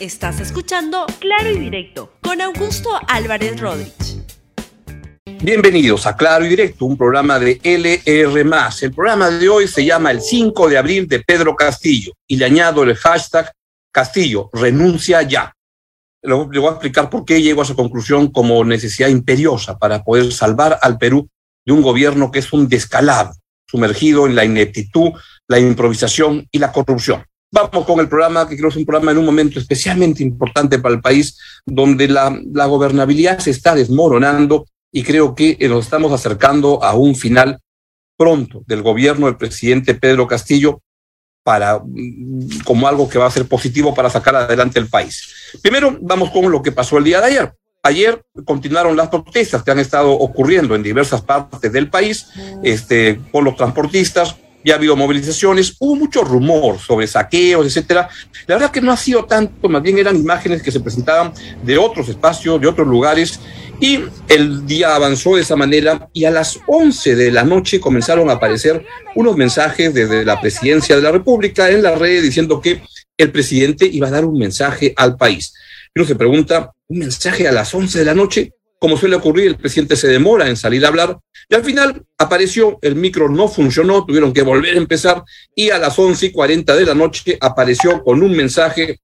Estás escuchando Claro y Directo con Augusto Álvarez Rodríguez. Bienvenidos a Claro y Directo, un programa de LR. El programa de hoy se llama El 5 de abril de Pedro Castillo y le añado el hashtag Castillo, renuncia ya. Le voy a explicar por qué llego a esa conclusión como necesidad imperiosa para poder salvar al Perú de un gobierno que es un descalado, sumergido en la ineptitud, la improvisación y la corrupción. Vamos con el programa, que creo que es un programa en un momento especialmente importante para el país, donde la, la gobernabilidad se está desmoronando y creo que nos estamos acercando a un final pronto del gobierno del presidente Pedro Castillo para mm, como algo que va a ser positivo para sacar adelante el país. Primero, vamos con lo que pasó el día de ayer. Ayer continuaron las protestas que han estado ocurriendo en diversas partes del país este, por los transportistas, ya ha habido movilizaciones, hubo mucho rumor sobre saqueos, etcétera. La verdad que no ha sido tanto, más bien eran imágenes que se presentaban de otros espacios, de otros lugares, y el día avanzó de esa manera y a las 11 de la noche comenzaron a aparecer unos mensajes desde la presidencia de la República en la red diciendo que el presidente iba a dar un mensaje al país. Uno se pregunta, ¿un mensaje a las 11 de la noche? Como suele ocurrir, el presidente se demora en salir a hablar y al final apareció, el micro no funcionó, tuvieron que volver a empezar y a las once y cuarenta de la noche apareció con un mensaje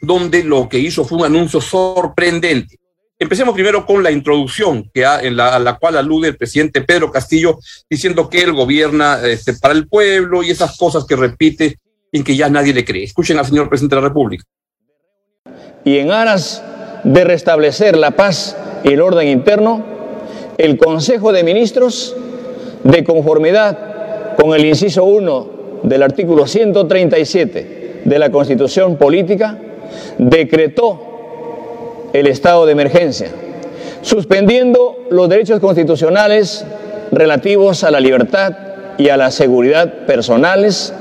donde lo que hizo fue un anuncio sorprendente. Empecemos primero con la introducción que en la, a la cual alude el presidente Pedro Castillo diciendo que él gobierna este, para el pueblo y esas cosas que repite y que ya nadie le cree. Escuchen al señor presidente de la República. Y en aras de restablecer la paz el orden interno, el Consejo de Ministros, de conformidad con el inciso 1 del artículo 137 de la Constitución Política, decretó el estado de emergencia, suspendiendo los derechos constitucionales relativos a la libertad y a la seguridad personales,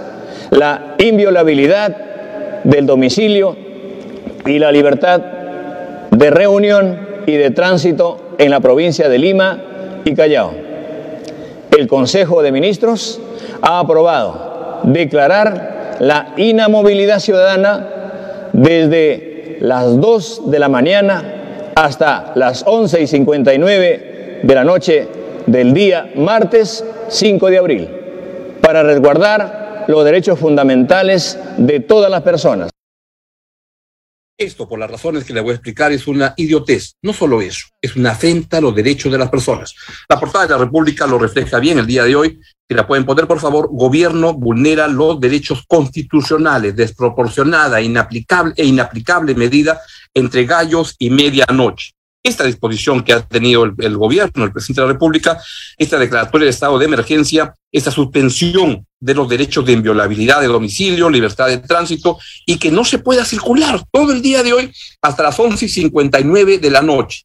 la inviolabilidad del domicilio y la libertad de reunión y de Tránsito en la provincia de Lima y Callao. El Consejo de Ministros ha aprobado declarar la inamovilidad ciudadana desde las 2 de la mañana hasta las 11 y 59 de la noche del día martes 5 de abril para resguardar los derechos fundamentales de todas las personas. Esto, por las razones que le voy a explicar, es una idiotez. No solo eso, es una afrenta a los derechos de las personas. La portada de la República lo refleja bien el día de hoy. Si la pueden poner, por favor, gobierno vulnera los derechos constitucionales, desproporcionada inaplicable, e inaplicable medida entre gallos y medianoche esta disposición que ha tenido el, gobierno, el presidente de la República, esta declaratoria de estado de emergencia, esta suspensión de los derechos de inviolabilidad de domicilio, libertad de tránsito y que no se pueda circular todo el día de hoy hasta las once y 59 de la noche.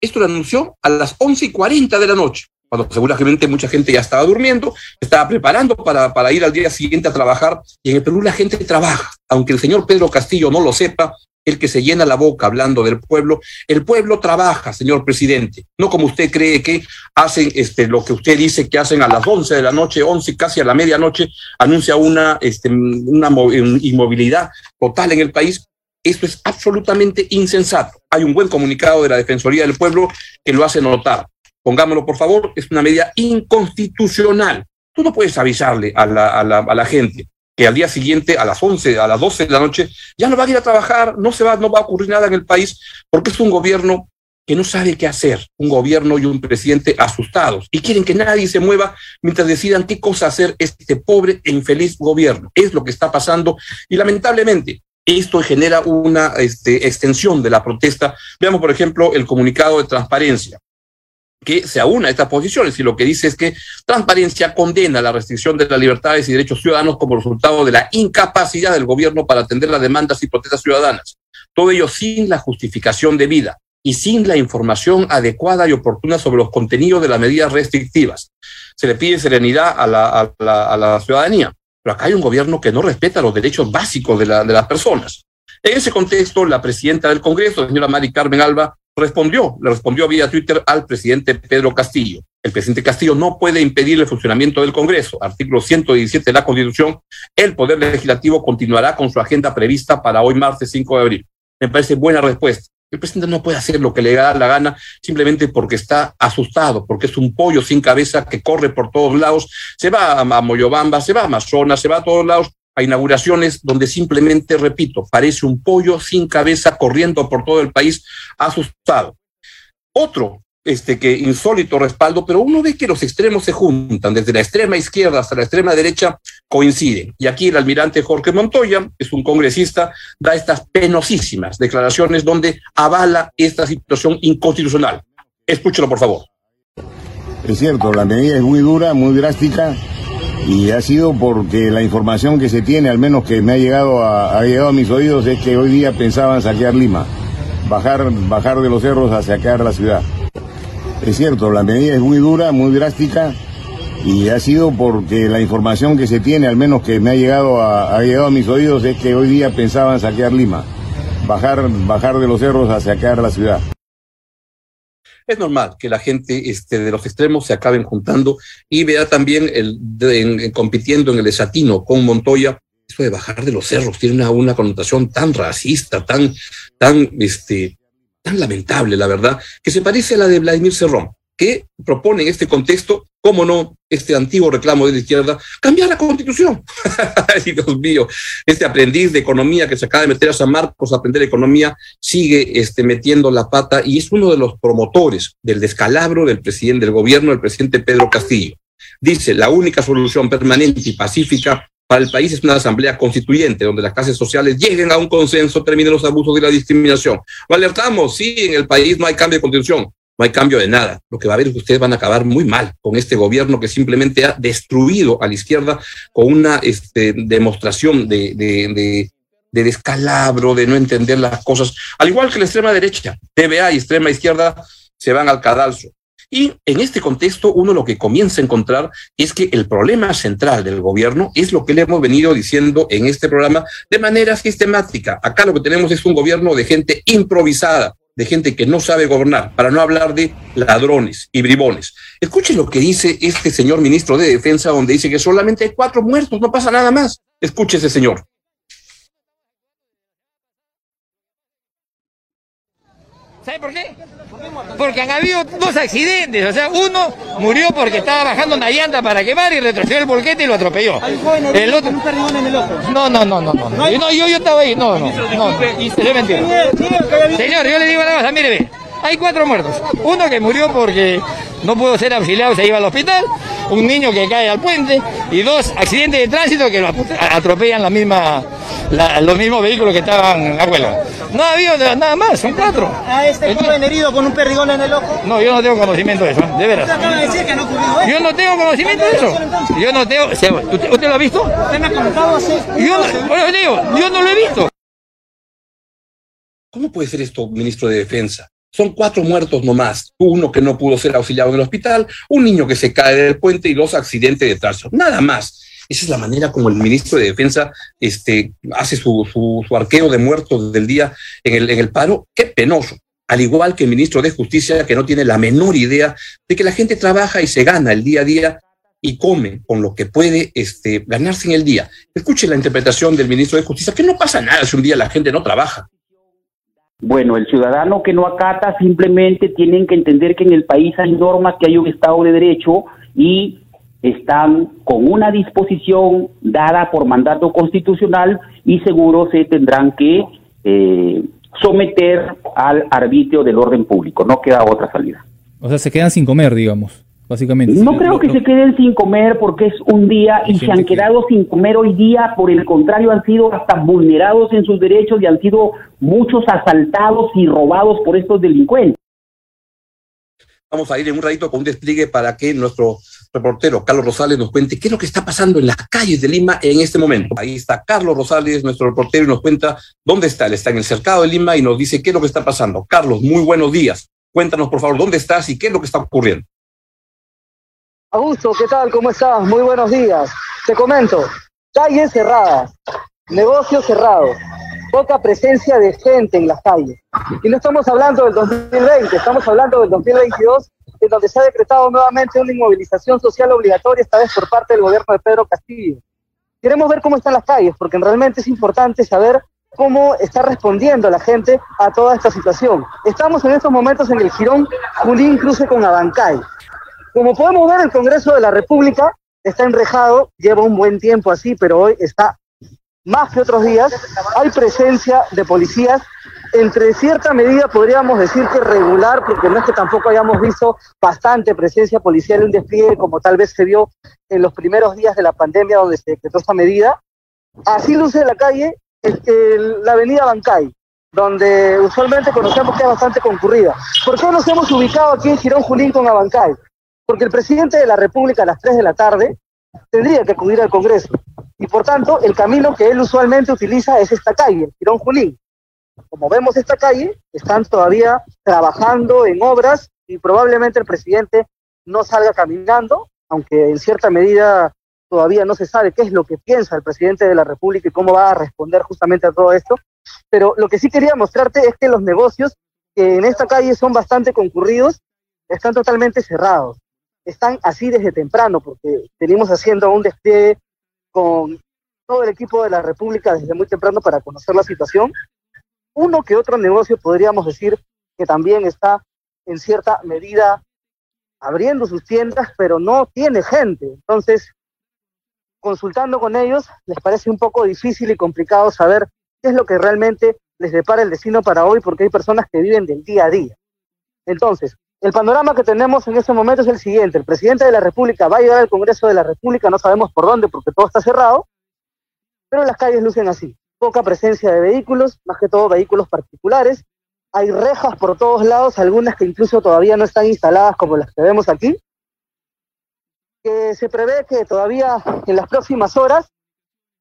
Esto lo anunció a las once y 40 de la noche, cuando seguramente mucha gente ya estaba durmiendo, estaba preparando para, para ir al día siguiente a trabajar y en el Perú la gente trabaja. Aunque el señor Pedro Castillo no lo sepa, el que se llena la boca hablando del pueblo. El pueblo trabaja, señor presidente, no como usted cree que hacen este, lo que usted dice que hacen a las 11 de la noche, 11 casi a la medianoche, anuncia una, este, una inmovilidad total en el país. Esto es absolutamente insensato. Hay un buen comunicado de la Defensoría del Pueblo que lo hace notar. Pongámoslo, por favor, es una medida inconstitucional. Tú no puedes avisarle a la, a la, gente que al día siguiente, a las 11, a las 12 de la noche, ya no van a ir a trabajar, no, se va, no va a ocurrir nada en el país, porque es un gobierno que no sabe qué hacer, un gobierno y un presidente asustados y quieren que nadie se mueva mientras decidan qué cosa hacer este pobre e infeliz gobierno. Es lo que está pasando y lamentablemente esto genera una este, extensión de la protesta. Veamos, por ejemplo, el comunicado de transparencia que se aúna a estas posiciones y lo que dice es que transparencia condena la restricción de las libertades y derechos ciudadanos como resultado de la incapacidad del gobierno para atender las demandas y protestas ciudadanas. Todo ello sin la justificación debida y sin la información adecuada y oportuna sobre los contenidos de las medidas restrictivas. Se le pide serenidad a la, a la, ciudadanía, pero acá hay un gobierno que no respeta los derechos básicos de, la, de las personas. En ese contexto, la presidenta del Congreso, señora Mari Carmen Alba, respondió, le respondió vía Twitter al presidente Pedro Castillo. El presidente Castillo no puede impedir el funcionamiento del Congreso. Artículo 117 de la Constitución, el Poder Legislativo continuará con su agenda prevista para hoy martes 5 de abril. Me parece buena respuesta. El presidente no puede hacer lo que le da la gana simplemente porque está asustado, porque es un pollo sin cabeza que corre por todos lados, se va a Moyobamba, se va a Amazonas, se va a todos lados a inauguraciones donde simplemente, repito, parece un pollo sin cabeza corriendo por todo el país asustado. Otro, este que insólito respaldo, pero uno ve que los extremos se juntan, desde la extrema izquierda hasta la extrema derecha coinciden. Y aquí el almirante Jorge Montoya, es un congresista, da estas penosísimas declaraciones donde avala esta situación inconstitucional. Escúchelo, por favor. Es cierto, la medida es muy dura, muy drástica, y ha sido porque la información que se tiene, al menos que me ha llegado a, ha llegado a mis oídos, es que hoy día pensaban saquear Lima, bajar, bajar de los cerros a saquear la ciudad. Es cierto, la medida es muy dura, muy drástica, y ha sido porque la información que se tiene, al menos que me ha llegado a, ha llegado a mis oídos, es que hoy día pensaban saquear Lima, bajar, bajar de los cerros a saquear la ciudad. Es normal que la gente este, de los extremos se acaben juntando y vea también el, compitiendo en el desatino con Montoya. Eso de bajar de los cerros tiene una, connotación tan racista, tan, tan, este, tan lamentable, la verdad, que se parece a la de Vladimir Cerrón que propone en este contexto, cómo no, este antiguo reclamo de la izquierda, cambiar la constitución. Ay, Dios mío, este aprendiz de economía que se acaba de meter a San Marcos a aprender economía, sigue este, metiendo la pata y es uno de los promotores del descalabro del presidente del gobierno, el presidente Pedro Castillo. Dice, la única solución permanente y pacífica para el país es una asamblea constituyente donde las clases sociales lleguen a un consenso, terminen los abusos y la discriminación. Lo alertamos, sí, en el país no hay cambio de constitución, no hay cambio de nada. Lo que va a haber es que ustedes van a acabar muy mal con este gobierno que simplemente ha destruido a la izquierda con una este, demostración de, de, de, descalabro, de no entender las cosas, al igual que la extrema derecha, TVA y extrema izquierda se van al cadalso. Y en este contexto, uno lo que comienza a encontrar es que el problema central del gobierno es lo que le hemos venido diciendo en este programa de manera sistemática. Acá lo que tenemos es un gobierno de gente improvisada, de gente que no sabe gobernar, para no hablar de ladrones y bribones. Escuchen lo que dice este señor ministro de Defensa, donde dice que solamente hay cuatro muertos, no pasa nada más. Escuche ese señor. ¿Sabe por qué? Porque han habido dos accidentes. O sea, uno murió porque estaba bajando una llanta para quemar y retrocedió el volquete y lo atropelló. El otro. No, no, no, no, no. Yo, yo, yo estaba ahí. No, no, no. Señor, yo le digo nada más, mire, ve. Hay cuatro muertos. Uno que murió porque no pudo ser auxiliado, se iba al hospital. Un niño que cae al puente. Y dos accidentes de tránsito que lo atropellan la misma, los mismos vehículos que estaban a huelga. No ha habido nada más, son cuatro. ¿A este joven herido con un perdigón en el ojo? No, yo no tengo conocimiento de eso, de veras. Usted acaba de decir que no ocurrió eso. Yo no tengo conocimiento de eso. Yo no tengo. ¿Usted, usted lo ha visto? Usted me ha comentado así. Yo, bueno, digo, yo no lo he visto. ¿Cómo puede ser esto, ministro de Defensa? Son cuatro muertos nomás. Uno que no pudo ser auxiliado en el hospital, un niño que se cae del puente y dos accidentes de tránsito. Nada más. Esa es la manera como el ministro de Defensa este, hace su, su, arqueo de muertos del día en el, en el paro. Qué penoso. Al igual que el ministro de Justicia, que no tiene la menor idea de que la gente trabaja y se gana el día a día y come con lo que puede este, ganarse en el día. Escuche la interpretación del ministro de Justicia, que no pasa nada si un día la gente no trabaja. Bueno, el ciudadano que no acata simplemente tienen que entender que en el país hay normas, que hay un Estado de Derecho y están con una disposición dada por mandato constitucional y seguro se tendrán que eh, someter al arbitrio del orden público. No queda otra salida. O sea, se quedan sin comer, digamos, básicamente. No creo que se queden sin comer porque es un día y se han quedado sin comer hoy día, por el contrario, han sido hasta vulnerados en sus derechos y han sido muchos asaltados y robados por estos delincuentes. Vamos a ir en un ratito con un despliegue para que nuestro reportero Carlos Rosales nos cuente qué es lo que está pasando en las calles de Lima en este momento. Ahí está Carlos Rosales, nuestro reportero, y nos cuenta dónde está. Él está en el cercado de Lima y nos dice qué es lo que está pasando. Carlos, muy buenos días. Cuéntanos, por favor, dónde estás y qué es lo que está ocurriendo. Augusto, ¿qué tal? ¿Cómo estás? Muy buenos días. Te comento, calles cerradas, negocios cerrados. Poca presencia de gente en las calles. Y no estamos hablando del 2020, estamos hablando del 2022, en donde se ha decretado nuevamente una inmovilización social obligatoria, esta vez por parte del gobierno de Pedro Castillo. Queremos ver cómo están las calles, porque realmente es importante saber cómo está respondiendo la gente a toda esta situación. Estamos en estos momentos en el Girón Junín Cruce con Abancay. Como podemos ver, el Congreso de la República está enrejado, lleva un buen tiempo así, pero hoy está más que otros días. Hay presencia de policías, entre cierta medida podríamos decir que regular, porque no es que tampoco hayamos visto bastante presencia policial en despliegue como tal vez se vio en los primeros días de la pandemia donde se decretó esta medida. Así luce la calle la avenida Bancay, donde usualmente conocemos que es bastante concurrida. ¿Por qué nos hemos ubicado aquí en Girón Julín con Abancay? Porque el presidente de la República a las 3 de la tarde tendría que acudir al Congreso. Y por tanto, el camino que él usualmente utiliza es esta calle, el Girón Julín. Como vemos esta calle, están todavía trabajando en obras y probablemente el presidente no salga caminando, aunque en cierta medida todavía no se sabe qué es lo que piensa el presidente de la República y cómo va a responder justamente a todo esto. Pero lo que sí quería mostrarte es que los negocios que en esta calle son bastante concurridos están totalmente cerrados. Están así desde temprano, porque venimos haciendo un despliegue con todo el equipo de la República desde muy temprano para conocer la situación. Uno que otro negocio podríamos decir que también está en cierta medida abriendo sus tiendas, pero no tiene gente. Entonces, consultando con ellos, les parece un poco difícil y complicado saber qué es lo que realmente les depara el destino para hoy, porque hay personas que viven del día a día. Entonces, el panorama que tenemos en este momento es el siguiente. El presidente de la República va a llegar al Congreso de la República, no sabemos por dónde, porque todo está cerrado, pero las calles lucen así. Poca presencia de vehículos, más que todo vehículos particulares. Hay rejas por todos lados, algunas que incluso todavía no están instaladas como las que vemos aquí que se prevé que todavía en las próximas horas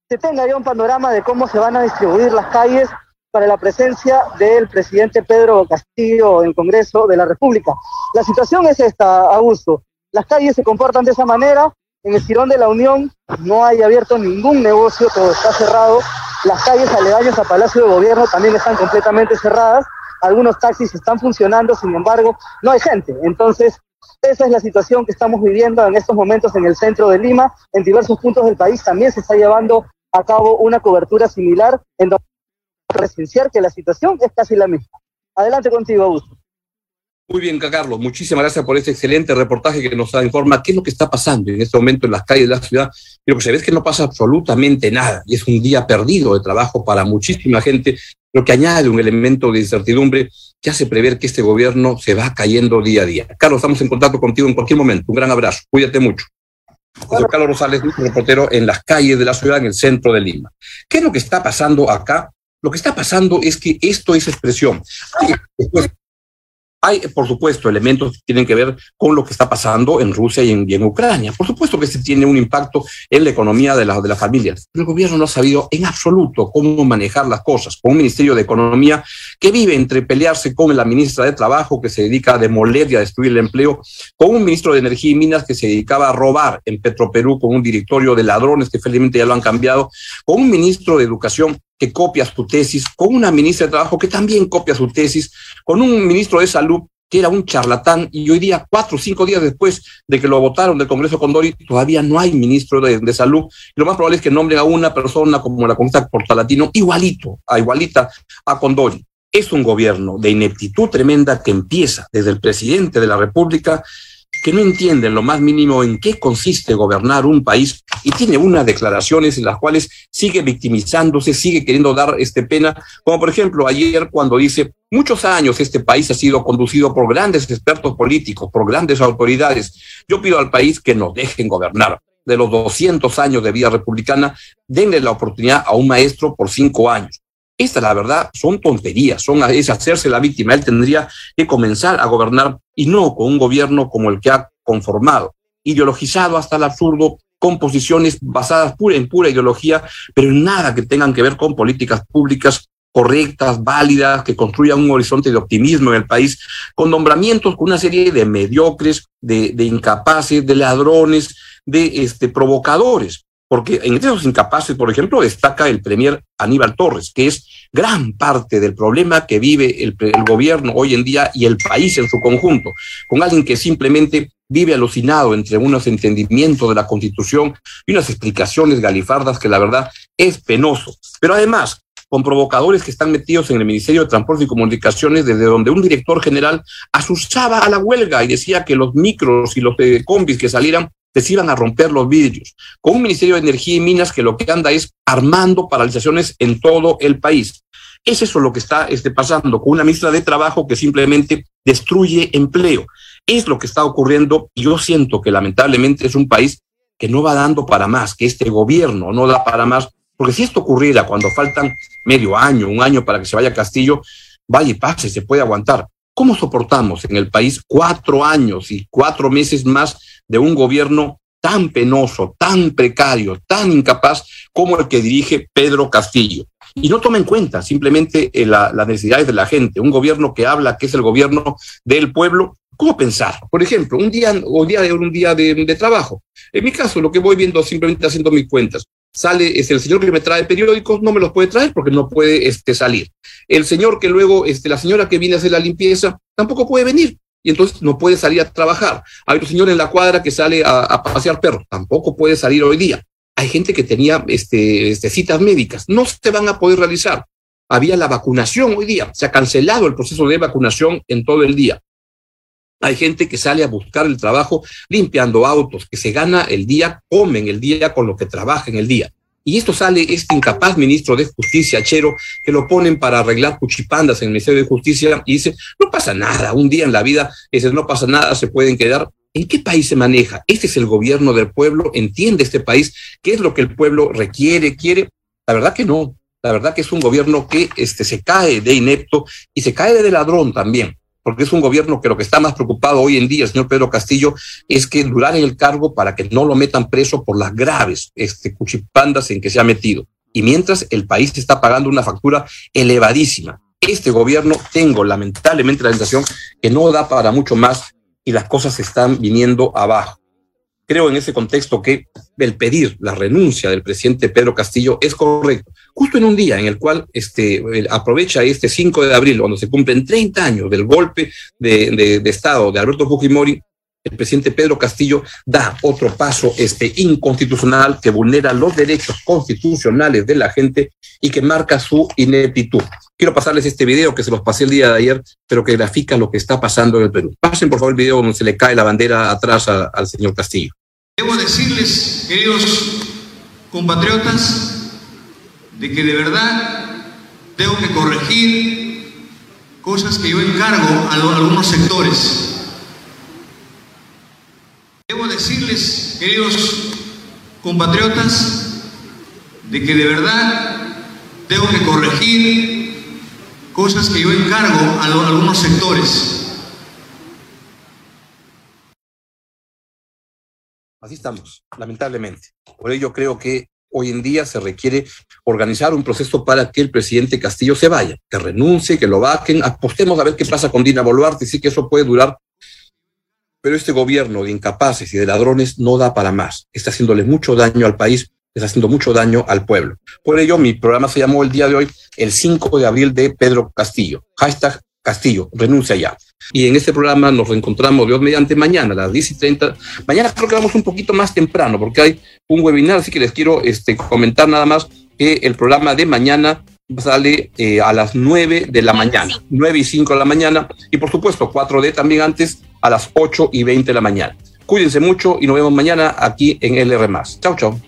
se tenga ya un panorama de cómo se van a distribuir las calles para la presencia del presidente Pedro Castillo en el Congreso de la República. La situación es esta, Augusto. Las calles se comportan de esa manera. En el Girón de la Unión no hay abierto ningún negocio, todo está cerrado. Las calles aledañas a Palacio de Gobierno también están completamente cerradas. Algunos taxis están funcionando, sin embargo, no hay gente. Entonces, esa es la situación que estamos viviendo en estos momentos en el centro de Lima. En diversos puntos del país también se está llevando a cabo una cobertura similar presenciar que la situación es casi la misma. Adelante contigo, Augusto. Muy bien, Carlos. Muchísimas gracias por este excelente reportaje que nos informa qué es lo que está pasando en este momento en las calles de la ciudad. Lo que se ve es que no pasa absolutamente nada. Y es un día perdido de trabajo para muchísima gente, lo que añade un elemento de incertidumbre que hace prever que este gobierno se va cayendo día a día. Carlos, estamos en contacto contigo en cualquier momento. Un gran abrazo. Cuídate mucho. Carlos Rosales, reportero en las calles de la ciudad, en el centro de Lima. ¿Qué es lo que está pasando acá? Lo que está pasando es que esto es expresión. Hay, por supuesto, elementos que tienen que ver con lo que está pasando en Rusia y en, Ucrania. Por supuesto que se tiene un impacto en la economía de, la, de las familias. el gobierno no ha sabido en absoluto cómo manejar las cosas. Con un Ministerio de Economía que vive entre pelearse con la ministra de Trabajo, que se dedica a demoler y a destruir el empleo, con un ministro de Energía y Minas que se dedicaba a robar en Petroperú, con un directorio de ladrones que felizmente ya lo han cambiado, con un ministro de Educación que copia su tesis, con una ministra de Trabajo que también copia su tesis, con un ministro de Salud que era un charlatán y hoy día, cuatro o cinco días después de que lo votaron del Congreso Condori, todavía no hay ministro de, Salud. lo más probable es que nombren a una persona como la Comunidad Portalatino, igualito, a igualita a Condori. Es un gobierno de ineptitud tremenda que empieza desde el presidente de la República que no entienden lo más mínimo en qué consiste gobernar un país y tiene unas declaraciones en las cuales sigue victimizándose, sigue queriendo dar este pena, como por ejemplo ayer cuando dice, muchos años este país ha sido conducido por grandes expertos políticos, por grandes autoridades. Yo pido al país que nos dejen gobernar. De los 200 años de vida republicana, denle la oportunidad a un maestro por cinco años. Esta, la verdad, son tonterías, son, es hacerse la víctima. Él tendría que comenzar a gobernar y no con un gobierno como el que ha conformado, ideologizado hasta el absurdo, con posiciones basadas pura, en pura ideología, pero en nada que tengan que ver con políticas públicas correctas, válidas, que construyan un horizonte de optimismo en el país, con nombramientos, con una serie de mediocres, de, de incapaces, de ladrones, de este, provocadores porque en esos incapaces, por ejemplo, destaca el premier Aníbal Torres, que es gran parte del problema que vive el, el, gobierno hoy en día y el país en su conjunto, con alguien que simplemente vive alucinado entre unos entendimientos de la Constitución y unas explicaciones galifardas que la verdad es penoso. Pero además, con provocadores que están metidos en el Ministerio de Transporte y Comunicaciones, desde donde un director general asusaba a la huelga y decía que los micros y los combis que salieran les iban a romper los vidrios, con un Ministerio de Energía y Minas que lo que anda es armando paralizaciones en todo el país. Es eso lo que está este, pasando con una ministra de Trabajo que simplemente destruye empleo. Es lo que está ocurriendo y yo siento que lamentablemente es un país que no va dando para más, que este gobierno no da para más, porque si esto ocurriera cuando faltan medio año, un año para que se vaya Castillo, vaya y pase, se puede aguantar. ¿Cómo soportamos en el país cuatro años y cuatro meses más de un gobierno tan penoso, tan precario, tan incapaz como el que dirige Pedro Castillo? Y no toma en cuenta simplemente eh, la, las necesidades de la gente. Un gobierno que habla que es el gobierno del pueblo, ¿Cómo pensar? Por ejemplo, un día, un día un día de, de, trabajo. En mi caso, lo que voy viendo simplemente haciendo mis cuentas. Sale, es el señor que me trae periódicos, no me los puede traer porque no puede este, salir. El señor que luego, este, la señora que viene a hacer la limpieza, tampoco puede venir y entonces no puede salir a trabajar. Hay otro señor en la cuadra que sale a, pasear perros, tampoco puede salir hoy día. Hay gente que tenía este, este, citas médicas, no se van a poder realizar. Había la vacunación hoy día, se ha cancelado el proceso de vacunación en todo el día. Hay gente que sale a buscar el trabajo limpiando autos, que se gana el día, comen el día con lo que trabaja en el día. Y esto sale este incapaz ministro de Justicia, Chero, que lo ponen para arreglar cuchipandas en el Ministerio de Justicia y dice, no pasa nada, un día en la vida, no pasa nada, se pueden quedar. ¿En qué país se maneja? Este es el gobierno del pueblo, entiende este país, qué es lo que el pueblo requiere, quiere. La verdad que no, la verdad que es un gobierno que este, se cae de inepto y se cae de ladrón también porque es un gobierno que lo que está más preocupado hoy en día, señor Pedro Castillo, es que durar en el cargo para que no lo metan preso por las graves este, cuchipandas en que se ha metido. Y mientras el país está pagando una factura elevadísima. Este gobierno, tengo lamentablemente la sensación que no da para mucho más y las cosas están viniendo abajo. Creo en ese contexto que el pedir la renuncia del presidente Pedro Castillo es correcto, justo en un día en el cual este, aprovecha este 5 de abril, cuando se cumplen 30 años del golpe de, de, de Estado de Alberto Fujimori, el presidente Pedro Castillo da otro paso este, inconstitucional que vulnera los derechos constitucionales de la gente y que marca su ineptitud. Quiero pasarles este video que se los pasé el día de ayer, pero que grafica lo que está pasando en el Perú. Pasen por favor el video donde se le cae la bandera atrás a, al señor Castillo. Debo decirles, queridos compatriotas, de que de verdad tengo que corregir cosas que yo encargo a, algunos sectores. Debo decirles, queridos compatriotas, de que de verdad tengo que corregir cosas que yo encargo a algunos sectores. Así estamos, lamentablemente. Por ello creo que hoy en día se requiere organizar un proceso para que el presidente Castillo se vaya, que renuncie, que lo vaquen, apostemos a ver qué pasa con Dina Boluarte, sí que eso puede durar, pero este gobierno de incapaces y de ladrones no da para más, está haciéndole mucho daño al país, está haciendo mucho daño al pueblo. Por ello, mi programa se llamó el día de hoy el 5 de abril de Pedro Castillo, hashtag Castillo, renuncia ya. Y en este programa nos reencontramos, Dios mediante, mañana a las 10 y 30. Mañana creo que vamos un poquito más temprano porque hay un webinar, así que les quiero este, comentar nada más que el programa de mañana sale eh, a las 9 de la mañana, 9 y 5 de la mañana, y por supuesto 4D también antes a las 8 y 20 de la mañana. Cuídense mucho y nos vemos mañana aquí en LR. Chau, chau.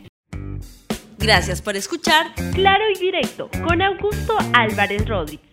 Gracias por escuchar Claro y Directo con Augusto Álvarez Rodríguez.